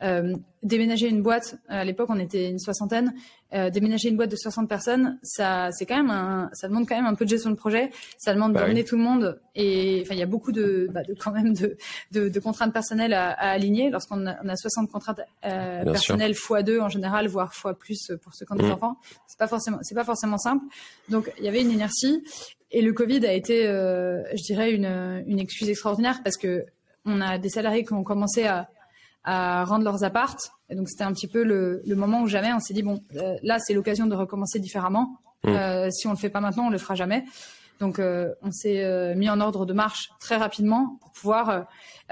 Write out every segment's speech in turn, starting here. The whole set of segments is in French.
Euh, déménager une boîte, à l'époque on était une soixantaine, euh, déménager une boîte de 60 personnes, ça c'est quand même un, ça demande quand même un peu de gestion de projet, ça demande Bah d'emmener oui. tout le monde et enfin il y a beaucoup de, bah, de quand même de, de, de contraintes personnelles à, à aligner lorsqu'on a, on a 60 contraintes euh, personnelles fois deux en général, voire fois plus pour ceux qui ont des Mm. enfants. C'est pas forcément c'est pas forcément simple. Donc il y avait une inertie et le Covid a été, je dirais, une, une excuse extraordinaire parce que on a des salariés qui ont commencé à, à rendre leurs appartes. Et donc c'était un petit peu le, le moment où jamais on s'est dit bon euh, là c'est l'occasion de recommencer différemment. Mm. Euh, si on le fait pas maintenant, on le fera jamais. Donc euh, on s'est euh, mis en ordre de marche très rapidement pour pouvoir euh,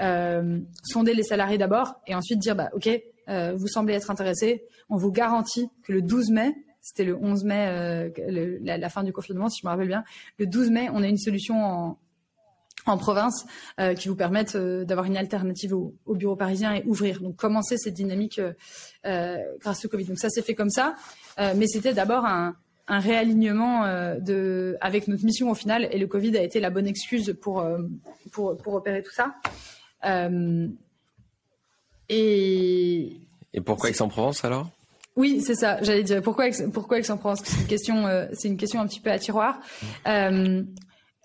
euh, sonder les salariés d'abord et ensuite dire bah ok euh, vous semblez être intéressés, on vous garantit que le 12 mai c'était le 11 mai, euh, le- la, la fin du confinement, si je me rappelle bien. Le 12 mai, on a une solution en, en province euh, qui vous permette euh, d'avoir une alternative au, au bureau parisien et ouvrir. Donc commencer cette dynamique euh, grâce au Covid. Donc ça s'est fait comme ça, mais c'était d'abord un, un réalignement de, avec notre mission au final, et le Covid a été la bonne excuse pour, pour, pour opérer tout ça. Et, Et pourquoi Aix-en-Provence alors? Oui, c'est ça. J'allais dire pourquoi pourquoi Aix-en-Provence? C'est une question, euh, c'est une question un petit peu à tiroir. Euh,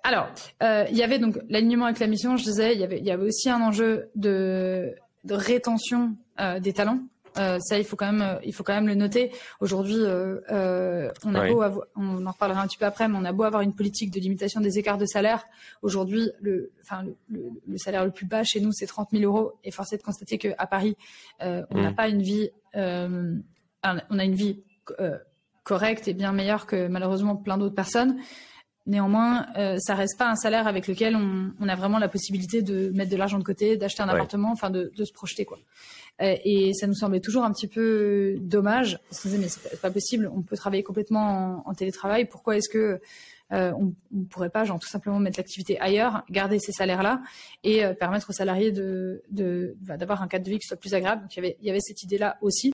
alors, euh, il y avait donc l'alignement avec la mission. Je disais, il y avait, il y avait aussi un enjeu de, de rétention euh, des talents. Euh, ça, il faut quand même, euh, il faut quand même le noter. Aujourd'hui, on a beau avoir, on en reparlera un petit peu après, mais on a beau avoir une politique de limitation des écarts de salaire. Aujourd'hui, le, enfin, le, le- le salaire le plus bas chez nous, c'est 30 000 euros. Et force est de constater qu'à Paris, euh, on n'a Mm. pas une vie, euh, on a une vie euh, correcte et bien meilleure que malheureusement plein d'autres personnes. Néanmoins, euh, ça reste pas un salaire avec lequel on, on a vraiment la possibilité de mettre de l'argent de côté, d'acheter un Ouais. appartement, enfin de, de se projeter quoi. Euh, et ça nous semblait toujours un petit peu dommage. On se disait mais c'est pas, pas possible, on peut travailler complètement en, en télétravail. Pourquoi est-ce que euh, on ne pourrait pas genre tout simplement mettre l'activité ailleurs, garder ces salaires-là et euh, permettre aux salariés de de- bah, d'avoir un cadre de vie qui soit plus agréable. Donc il y avait il y avait cette idée-là aussi.